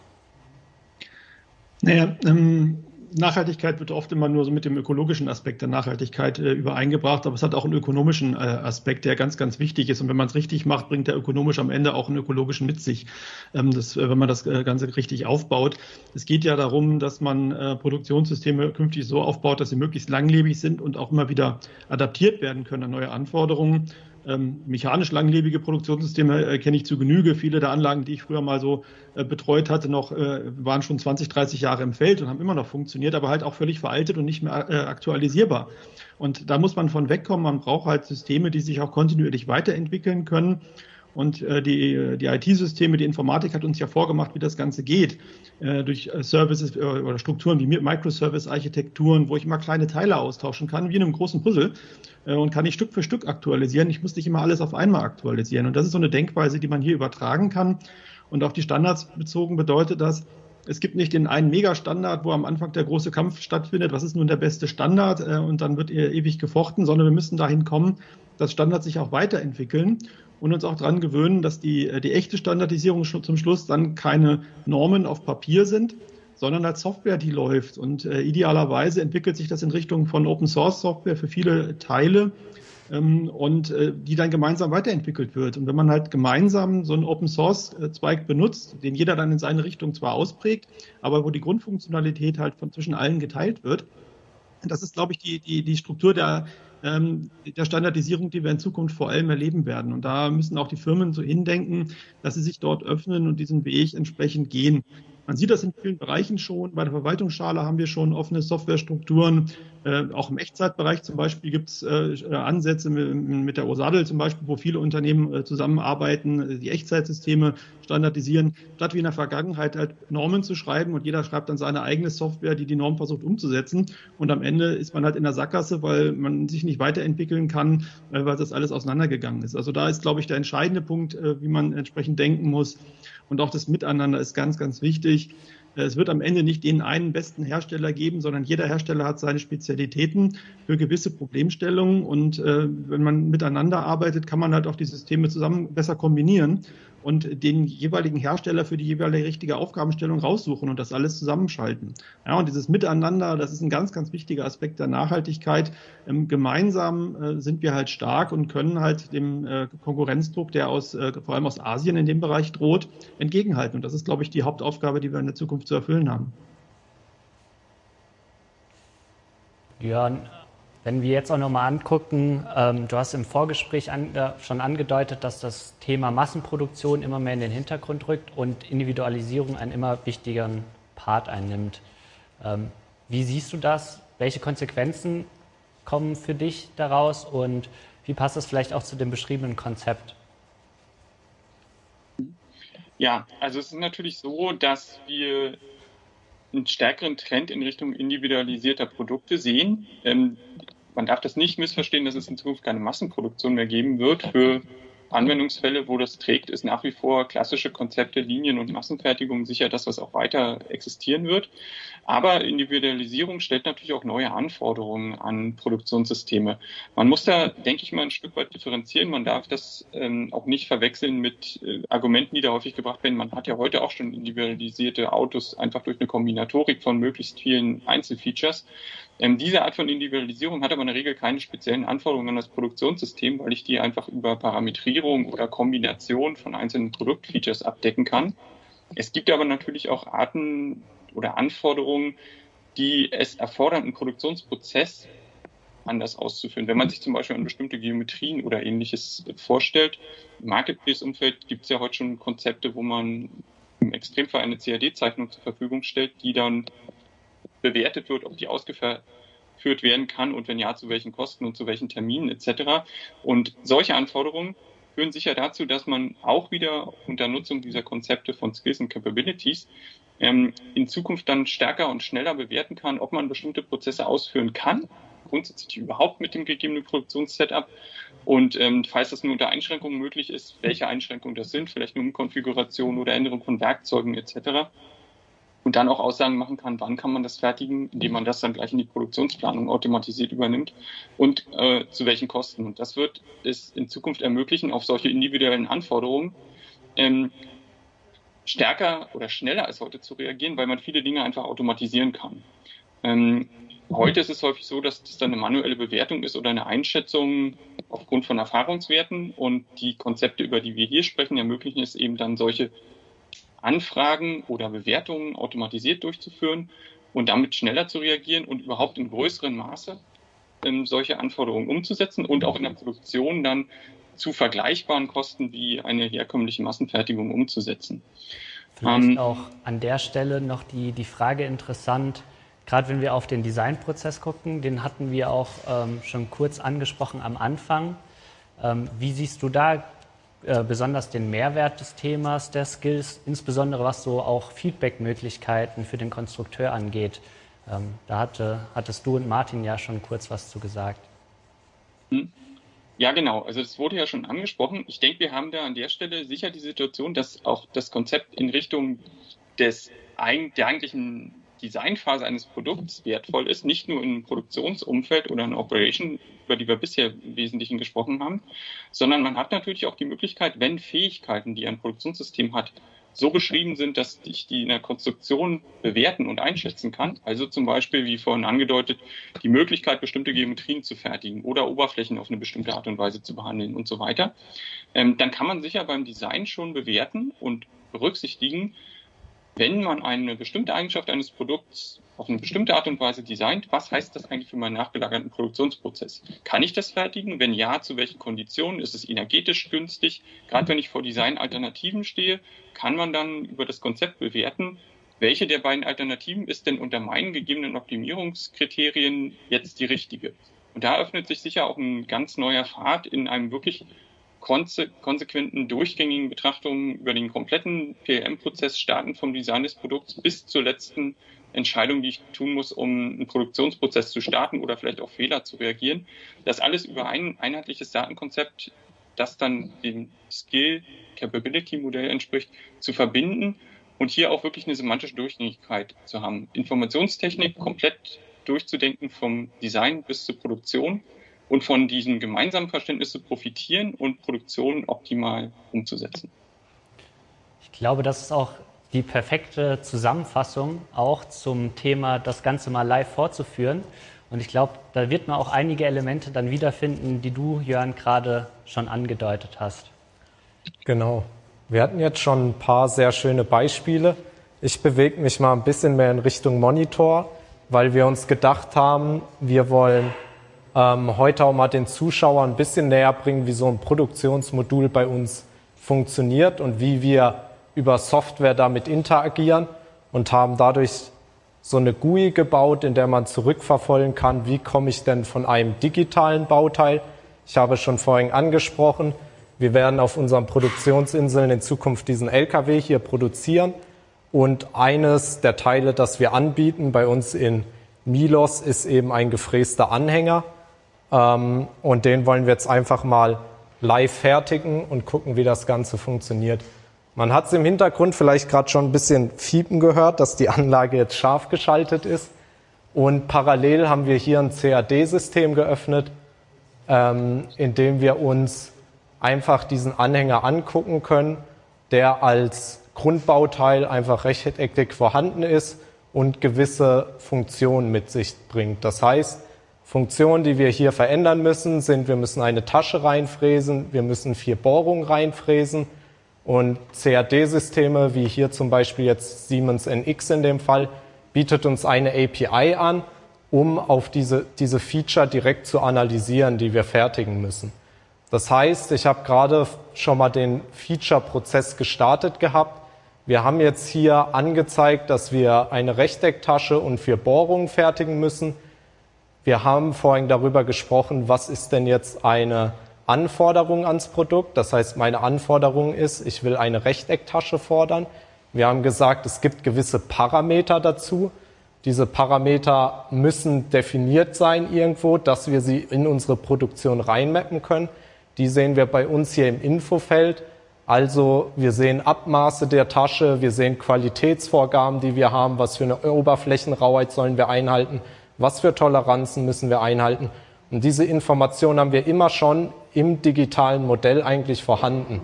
Naja, ähm, Nachhaltigkeit wird oft immer nur so mit dem ökologischen Aspekt der Nachhaltigkeit äh, übereingebracht, aber es hat auch einen ökonomischen äh, Aspekt, der ganz, ganz wichtig ist. Und wenn man es richtig macht, bringt der ökonomisch am Ende auch einen ökologischen mit sich, ähm, das, äh, wenn man das äh, Ganze richtig aufbaut. Es geht ja darum, dass man äh, Produktionssysteme künftig so aufbaut, dass sie möglichst langlebig sind und auch immer wieder adaptiert werden können an neue Anforderungen. Ähm, mechanisch langlebige Produktionssysteme äh, kenne ich zu Genüge. Viele der Anlagen, die ich früher mal so äh, betreut hatte, noch äh, waren schon 20, 30 Jahre im Feld und haben immer noch funktioniert, aber halt auch völlig veraltet und nicht mehr äh, aktualisierbar. Und da muss man von wegkommen. Man braucht halt Systeme, die sich auch kontinuierlich weiterentwickeln können. Und äh, die, die IT-Systeme, die Informatik hat uns ja vorgemacht, wie das Ganze geht. Äh, durch äh, Services äh, oder Strukturen wie Microservice-Architekturen, wo ich immer kleine Teile austauschen kann, wie in einem großen Puzzle. Äh, und kann ich Stück für Stück aktualisieren. Ich muss nicht immer alles auf einmal aktualisieren. Und das ist so eine Denkweise, die man hier übertragen kann. Und auf die Standards bezogen bedeutet das, es gibt nicht den einen Megastandard, wo am Anfang der große Kampf stattfindet, was ist nun der beste Standard äh, und dann wird ewig gefochten, sondern wir müssen dahin kommen, dass Standards sich auch weiterentwickeln und uns auch daran gewöhnen, dass die, äh, die echte Standardisierung zum Schluss dann keine Normen auf Papier sind, sondern als Software, die läuft. Und äh, idealerweise entwickelt sich das in Richtung von Open Source Software für viele Teile ähm, und äh, die dann gemeinsam weiterentwickelt wird. Und wenn man halt gemeinsam so einen Open Source äh, Zweig benutzt, den jeder dann in seine Richtung zwar ausprägt, aber wo die Grundfunktionalität halt von zwischen allen geteilt wird, das ist, glaube ich, die, die, die Struktur der, ähm, der Standardisierung, die wir in Zukunft vor allem erleben werden. Und da müssen auch die Firmen so hindenken, dass sie sich dort öffnen und diesen Weg entsprechend gehen. Man sieht das in vielen Bereichen schon. Bei der Verwaltungsschale haben wir schon offene Softwarestrukturen. Äh, auch im Echtzeitbereich zum Beispiel gibt es äh, Ansätze mit, mit, der Osadel zum Beispiel, wo viele Unternehmen äh, zusammenarbeiten, die Echtzeitsysteme standardisieren, statt wie in der Vergangenheit halt Normen zu schreiben und jeder schreibt dann seine eigene Software, die die Norm versucht umzusetzen. Und am Ende ist man halt in der Sackgasse, weil man sich nicht weiterentwickeln kann, äh, weil das alles auseinandergegangen ist. Also da ist, glaube ich, der entscheidende Punkt, äh, wie man entsprechend denken muss. Und auch das Miteinander ist ganz, ganz wichtig. Es wird am Ende nicht den einen besten Hersteller geben, sondern jeder Hersteller hat seine Spezialitäten für gewisse Problemstellungen. Und äh, wenn man miteinander arbeitet, kann man halt auch die Systeme zusammen besser kombinieren und den jeweiligen Hersteller für die jeweilige richtige Aufgabenstellung raussuchen und das alles zusammenschalten. Ja, und dieses Miteinander, das ist ein ganz, ganz wichtiger Aspekt der Nachhaltigkeit. Ähm, gemeinsam äh, sind wir halt stark und können halt dem äh, Konkurrenzdruck, der aus, äh, vor allem aus Asien in dem Bereich droht, entgegenhalten. Und das ist, glaube ich, die Hauptaufgabe, die wir in der Zukunft zu erfüllen haben. Ja, wenn wir jetzt auch nochmal angucken, ähm, du hast im Vorgespräch an, äh, schon angedeutet, dass das Thema Massenproduktion immer mehr in den Hintergrund rückt und Individualisierung einen immer wichtigeren Part einnimmt. Ähm, wie siehst du das? Welche Konsequenzen kommen für dich daraus und wie passt das vielleicht auch zu dem beschriebenen Konzept? Ja, also es ist natürlich so, dass wir einen stärkeren Trend in Richtung individualisierter Produkte sehen. Ähm, man darf das nicht missverstehen, dass es in Zukunft keine Massenproduktion mehr geben wird für Anwendungsfälle, wo das trägt, ist nach wie vor klassische Konzepte, Linien und Massenfertigung sicher das, was auch weiter existieren wird. Aber Individualisierung stellt natürlich auch neue Anforderungen an Produktionssysteme. Man muss da, denke ich mal, ein Stück weit differenzieren. Man darf das ähm, auch nicht verwechseln mit äh, Argumenten, die da häufig gebracht werden. Man hat ja heute auch schon individualisierte Autos einfach durch eine Kombinatorik von möglichst vielen Einzelfeatures. Ähm, diese Art von Individualisierung hat aber in der Regel keine speziellen Anforderungen an das Produktionssystem, weil ich die einfach über Parametrierung oder Kombination von einzelnen Produktfeatures abdecken kann. Es gibt aber natürlich auch Arten oder Anforderungen, die es erfordern, einen Produktionsprozess anders auszuführen. Wenn man sich zum Beispiel an bestimmte Geometrien oder ähnliches vorstellt, im Marketplace-Umfeld gibt es ja heute schon Konzepte, wo man im Extremfall eine CAD-Zeichnung zur Verfügung stellt, die dann bewertet wird, ob die ausgeführt werden kann und wenn ja, zu welchen Kosten und zu welchen Terminen etc. Und solche Anforderungen führen sicher dazu, dass man auch wieder unter Nutzung dieser Konzepte von Skills und Capabilities ähm, in Zukunft dann stärker und schneller bewerten kann, ob man bestimmte Prozesse ausführen kann, grundsätzlich überhaupt mit dem gegebenen Produktionssetup und ähm, falls das nur unter Einschränkungen möglich ist, welche Einschränkungen das sind, vielleicht nur um Konfiguration oder Änderung von Werkzeugen etc und dann auch Aussagen machen kann, wann kann man das fertigen, indem man das dann gleich in die Produktionsplanung automatisiert übernimmt und äh, zu welchen Kosten. Und das wird es in Zukunft ermöglichen, auf solche individuellen Anforderungen ähm, stärker oder schneller als heute zu reagieren, weil man viele Dinge einfach automatisieren kann. Ähm, heute ist es häufig so, dass das dann eine manuelle Bewertung ist oder eine Einschätzung aufgrund von Erfahrungswerten und die Konzepte, über die wir hier sprechen, ermöglichen es eben dann solche Anfragen oder Bewertungen automatisiert durchzuführen und damit schneller zu reagieren und überhaupt in größerem Maße ähm, solche Anforderungen umzusetzen und auch in der Produktion dann zu vergleichbaren Kosten wie eine herkömmliche Massenfertigung umzusetzen. Vielleicht ähm, auch an der Stelle noch die, die Frage interessant, gerade wenn wir auf den Designprozess gucken, den hatten wir auch ähm, schon kurz angesprochen am Anfang. Ähm, wie siehst du da äh, besonders den Mehrwert des Themas der Skills, insbesondere was so auch Feedback-Möglichkeiten für den Konstrukteur angeht. Ähm, da hatte, hattest du und Martin ja schon kurz was zu gesagt. Hm. Ja, genau. Also es wurde ja schon angesprochen. Ich denke, wir haben da an der Stelle sicher die Situation, dass auch das Konzept in Richtung des der eigentlichen Designphase eines Produkts wertvoll ist, nicht nur im Produktionsumfeld oder in Operation, über die wir bisher im Wesentlichen gesprochen haben, sondern man hat natürlich auch die Möglichkeit, wenn Fähigkeiten, die ein Produktionssystem hat, so beschrieben sind, dass ich die in der Konstruktion bewerten und einschätzen kann. Also zum Beispiel, wie vorhin angedeutet, die Möglichkeit, bestimmte Geometrien zu fertigen oder Oberflächen auf eine bestimmte Art und Weise zu behandeln und so weiter. Ähm, dann kann man sicher beim Design schon bewerten und berücksichtigen, wenn man eine bestimmte Eigenschaft eines Produkts auf eine bestimmte Art und Weise designt, was heißt das eigentlich für meinen nachgelagerten Produktionsprozess? Kann ich das fertigen? Wenn ja, zu welchen Konditionen? Ist es energetisch günstig? Gerade wenn ich vor Designalternativen stehe, kann man dann über das Konzept bewerten, welche der beiden Alternativen ist denn unter meinen gegebenen Optimierungskriterien jetzt die richtige? Und da öffnet sich sicher auch ein ganz neuer Pfad in einem wirklich konse konsequenten, durchgängigen Betrachtungen über den kompletten PLM-Prozess, starten vom Design des Produkts bis zur letzten Entscheidung, die ich tun muss, um einen Produktionsprozess zu starten oder vielleicht auf Fehler zu reagieren. Das alles über ein einheitliches Datenkonzept, das dann dem Skill-Capability-Modell entspricht, zu verbinden und hier auch wirklich eine semantische Durchgängigkeit zu haben. Informationstechnik komplett durchzudenken vom Design bis zur Produktion und von diesem gemeinsamen Verständnis zu profitieren und Produktion optimal umzusetzen. Ich glaube, das ist auch die perfekte Zusammenfassung auch zum Thema, das Ganze mal live vorzuführen. Und ich glaube, da wird man auch einige Elemente dann wiederfinden, die du, Jörn, gerade schon angedeutet hast. Genau. Wir hatten jetzt schon ein paar sehr schöne Beispiele. Ich bewege mich mal ein bisschen mehr in Richtung Monitor weil wir uns gedacht haben, wir wollen ähm, heute auch mal den Zuschauern ein bisschen näher bringen, wie so ein Produktionsmodul bei uns funktioniert und wie wir über Software damit interagieren und haben dadurch so eine GUI gebaut, in der man zurückverfolgen kann, wie komme ich denn von einem digitalen Bauteil. Ich habe schon vorhin angesprochen, wir werden auf unseren Produktionsinseln in Zukunft diesen LKW hier produzieren und eines der Teile, das wir anbieten bei uns in Milos, ist eben ein gefräster Anhänger. Ähm, und den wollen wir jetzt einfach mal live fertigen und gucken, wie das Ganze funktioniert. Man hat es im Hintergrund vielleicht gerade schon ein bisschen fiepen gehört, dass die Anlage jetzt scharf geschaltet ist. Und parallel haben wir hier ein CAD-System geöffnet, ähm, in dem wir uns einfach diesen Anhänger angucken können, der als Grundbauteil einfach rechteckig vorhanden ist und gewisse Funktionen mit sich bringt. Das heißt, Funktionen, die wir hier verändern müssen, sind, wir müssen eine Tasche reinfräsen, wir müssen vier Bohrungen reinfräsen und CAD-Systeme, wie hier zum Beispiel jetzt Siemens NX in dem Fall, bietet uns eine API an, um auf diese, diese Feature direkt zu analysieren, die wir fertigen müssen. Das heißt, ich habe gerade schon mal den Feature-Prozess gestartet gehabt wir haben jetzt hier angezeigt, dass wir eine Rechtecktasche und vier Bohrungen fertigen müssen. Wir haben vorhin darüber gesprochen, was ist denn jetzt eine Anforderung ans Produkt. Das heißt, meine Anforderung ist, ich will eine Rechtecktasche fordern. Wir haben gesagt, es gibt gewisse Parameter dazu. Diese Parameter müssen definiert sein irgendwo, dass wir sie in unsere Produktion reinmappen können. Die sehen wir bei uns hier im Infofeld. Also wir sehen Abmaße der Tasche, wir sehen Qualitätsvorgaben, die wir haben, was für eine Oberflächenrauheit sollen wir einhalten, was für Toleranzen müssen wir einhalten. Und diese Informationen haben wir immer schon im digitalen Modell eigentlich vorhanden.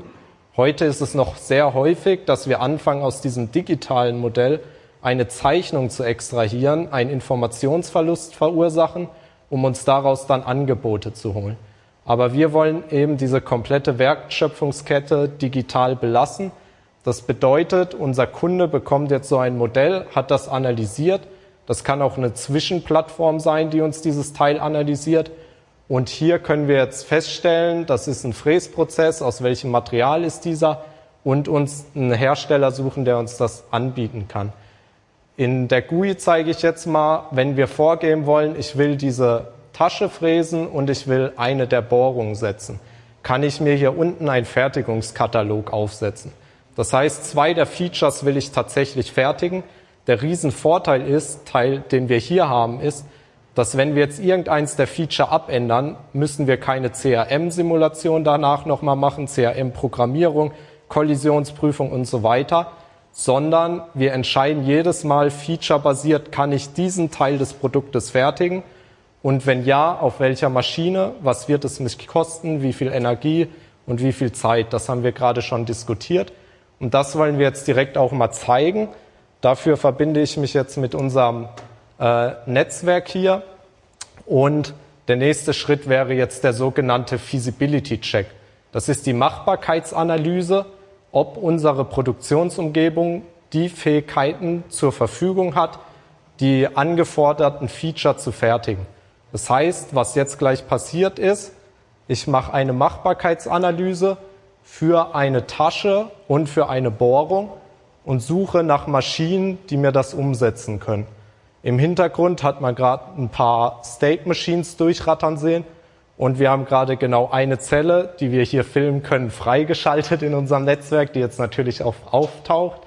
Heute ist es noch sehr häufig, dass wir anfangen, aus diesem digitalen Modell eine Zeichnung zu extrahieren, einen Informationsverlust verursachen, um uns daraus dann Angebote zu holen. Aber wir wollen eben diese komplette Wertschöpfungskette digital belassen. Das bedeutet, unser Kunde bekommt jetzt so ein Modell, hat das analysiert. Das kann auch eine Zwischenplattform sein, die uns dieses Teil analysiert. Und hier können wir jetzt feststellen, das ist ein Fräsprozess, aus welchem Material ist dieser und uns einen Hersteller suchen, der uns das anbieten kann. In der GUI zeige ich jetzt mal, wenn wir vorgehen wollen, ich will diese Tasche fräsen und ich will eine der Bohrungen setzen, kann ich mir hier unten einen Fertigungskatalog aufsetzen. Das heißt, zwei der Features will ich tatsächlich fertigen. Der Riesenvorteil ist, Teil, den wir hier haben, ist, dass wenn wir jetzt irgendeins der Feature abändern, müssen wir keine CRM-Simulation danach nochmal machen, CRM-Programmierung, Kollisionsprüfung und so weiter, sondern wir entscheiden jedes Mal featurebasiert, kann ich diesen Teil des Produktes fertigen und wenn ja, auf welcher Maschine? Was wird es mich kosten? Wie viel Energie und wie viel Zeit? Das haben wir gerade schon diskutiert. Und das wollen wir jetzt direkt auch mal zeigen. Dafür verbinde ich mich jetzt mit unserem äh, Netzwerk hier. Und der nächste Schritt wäre jetzt der sogenannte Feasibility Check. Das ist die Machbarkeitsanalyse, ob unsere Produktionsumgebung die Fähigkeiten zur Verfügung hat, die angeforderten Feature zu fertigen. Das heißt, was jetzt gleich passiert ist, ich mache eine Machbarkeitsanalyse für eine Tasche und für eine Bohrung und suche nach Maschinen, die mir das umsetzen können. Im Hintergrund hat man gerade ein paar State Machines durchrattern sehen und wir haben gerade genau eine Zelle, die wir hier filmen können, freigeschaltet in unserem Netzwerk, die jetzt natürlich auch auftaucht.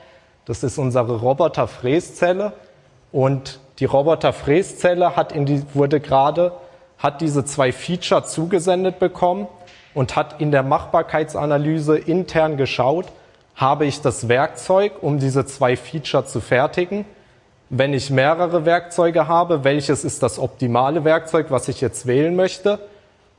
Das ist unsere Roboter-Fräszelle und die Roboter-Fräszelle hat in die, wurde gerade, hat diese zwei Feature zugesendet bekommen und hat in der Machbarkeitsanalyse intern geschaut, habe ich das Werkzeug, um diese zwei Feature zu fertigen. Wenn ich mehrere Werkzeuge habe, welches ist das optimale Werkzeug, was ich jetzt wählen möchte?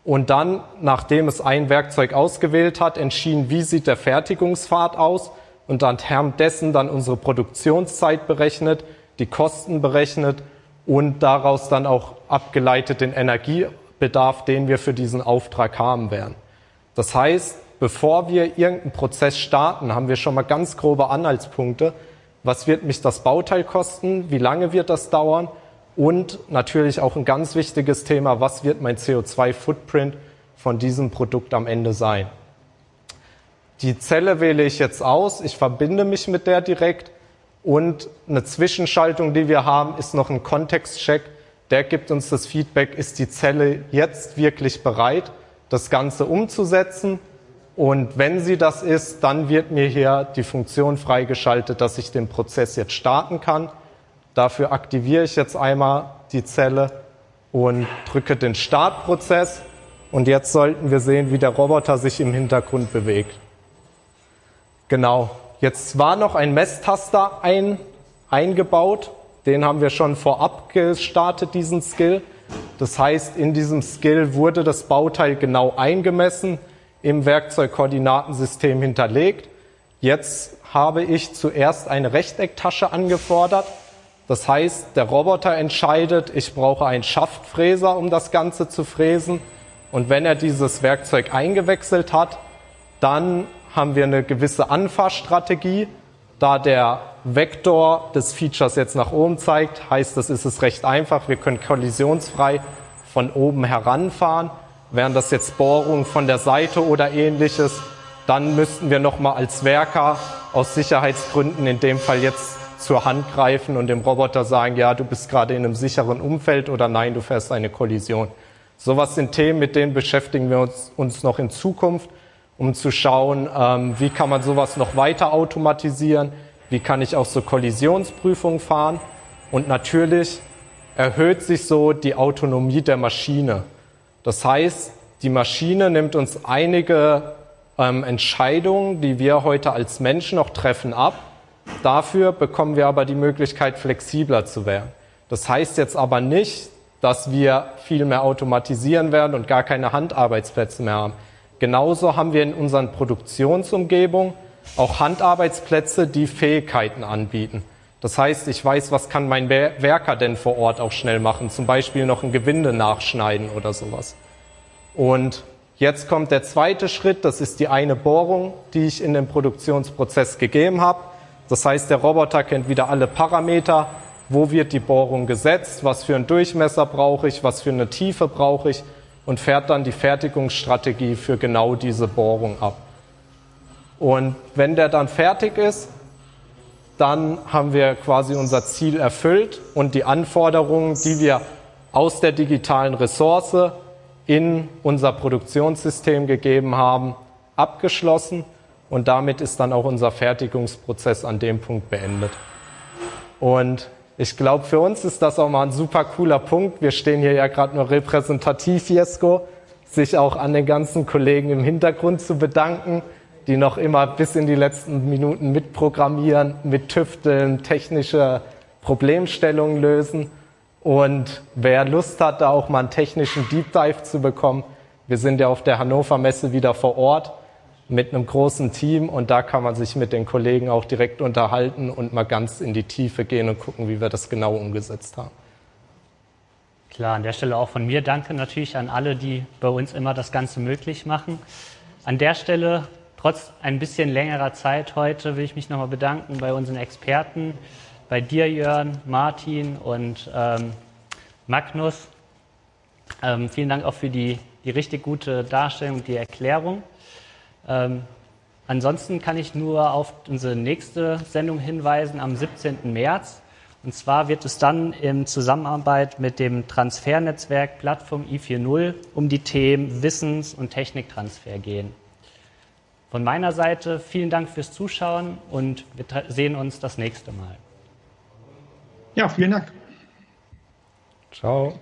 Und dann, nachdem es ein Werkzeug ausgewählt hat, entschieden, wie sieht der Fertigungspfad aus und anhand dessen dann unsere Produktionszeit berechnet, die Kosten berechnet und daraus dann auch abgeleitet den Energiebedarf, den wir für diesen Auftrag haben werden. Das heißt, bevor wir irgendeinen Prozess starten, haben wir schon mal ganz grobe Anhaltspunkte. Was wird mich das Bauteil kosten? Wie lange wird das dauern? Und natürlich auch ein ganz wichtiges Thema, was wird mein CO2-Footprint von diesem Produkt am Ende sein? Die Zelle wähle ich jetzt aus, ich verbinde mich mit der direkt und eine Zwischenschaltung, die wir haben, ist noch ein Kontextcheck. Der gibt uns das Feedback, ist die Zelle jetzt wirklich bereit, das Ganze umzusetzen? Und wenn sie das ist, dann wird mir hier die Funktion freigeschaltet, dass ich den Prozess jetzt starten kann. Dafür aktiviere ich jetzt einmal die Zelle und drücke den Startprozess. Und jetzt sollten wir sehen, wie der Roboter sich im Hintergrund bewegt. Genau. Jetzt war noch ein Messtaster ein, eingebaut. Den haben wir schon vorab gestartet, diesen Skill. Das heißt, in diesem Skill wurde das Bauteil genau eingemessen im Werkzeugkoordinatensystem hinterlegt. Jetzt habe ich zuerst eine Rechtecktasche angefordert. Das heißt, der Roboter entscheidet, ich brauche einen Schaftfräser, um das Ganze zu fräsen. Und wenn er dieses Werkzeug eingewechselt hat, dann haben wir eine gewisse Anfahrstrategie. Da der Vektor des Features jetzt nach oben zeigt, heißt das, ist es recht einfach. Wir können kollisionsfrei von oben heranfahren. Wären das jetzt Bohrungen von der Seite oder ähnliches, dann müssten wir nochmal als Werker aus Sicherheitsgründen in dem Fall jetzt zur Hand greifen und dem Roboter sagen, ja, du bist gerade in einem sicheren Umfeld oder nein, du fährst eine Kollision. Sowas sind Themen, mit denen beschäftigen wir uns, uns noch in Zukunft, um zu schauen, ähm, wie kann man sowas noch weiter automatisieren, wie kann ich auch so Kollisionsprüfungen fahren und natürlich erhöht sich so die Autonomie der Maschine. Das heißt, die Maschine nimmt uns einige ähm, Entscheidungen, die wir heute als Menschen noch treffen, ab. Dafür bekommen wir aber die Möglichkeit, flexibler zu werden. Das heißt jetzt aber nicht, dass wir viel mehr automatisieren werden und gar keine Handarbeitsplätze mehr haben. Genauso haben wir in unseren Produktionsumgebungen auch Handarbeitsplätze, die Fähigkeiten anbieten. Das heißt, ich weiß, was kann mein Werker denn vor Ort auch schnell machen, zum Beispiel noch ein Gewinde nachschneiden oder sowas. Und jetzt kommt der zweite Schritt, das ist die eine Bohrung, die ich in den Produktionsprozess gegeben habe. Das heißt, der Roboter kennt wieder alle Parameter, wo wird die Bohrung gesetzt, was für einen Durchmesser brauche ich, was für eine Tiefe brauche ich und fährt dann die Fertigungsstrategie für genau diese Bohrung ab. Und wenn der dann fertig ist, dann haben wir quasi unser Ziel erfüllt und die Anforderungen, die wir aus der digitalen Ressource in unser Produktionssystem gegeben haben, abgeschlossen und damit ist dann auch unser Fertigungsprozess an dem Punkt beendet. Und ich glaube, für uns ist das auch mal ein super cooler Punkt. Wir stehen hier ja gerade nur repräsentativ, Jesko, sich auch an den ganzen Kollegen im Hintergrund zu bedanken die noch immer bis in die letzten Minuten mitprogrammieren, mittüfteln, technische Problemstellungen lösen. Und wer Lust hat, da auch mal einen technischen Deep Dive zu bekommen, wir sind ja auf der Hannover Messe wieder vor Ort mit einem großen Team und da kann man sich mit den Kollegen auch direkt unterhalten und mal ganz in die Tiefe gehen und gucken, wie wir das genau umgesetzt haben. Klar, an der Stelle auch von mir danke natürlich an alle, die bei uns immer das Ganze möglich machen. An der Stelle Trotz ein bisschen längerer Zeit heute will ich mich nochmal bedanken bei unseren Experten, bei dir, Jörn, Martin und ähm, Magnus. Ähm, vielen Dank auch für die, die richtig gute Darstellung, die Erklärung. Ähm, Ansonsten kann ich nur auf unsere nächste Sendung hinweisen am 17. März. Und zwar wird es dann in Zusammenarbeit mit dem Transfernetzwerk Plattform i4.0 um die Themen Wissens- und Techniktransfer gehen. Von meiner Seite vielen Dank fürs Zuschauen und wir sehen uns das nächste Mal. Ja, vielen Dank. Ciao.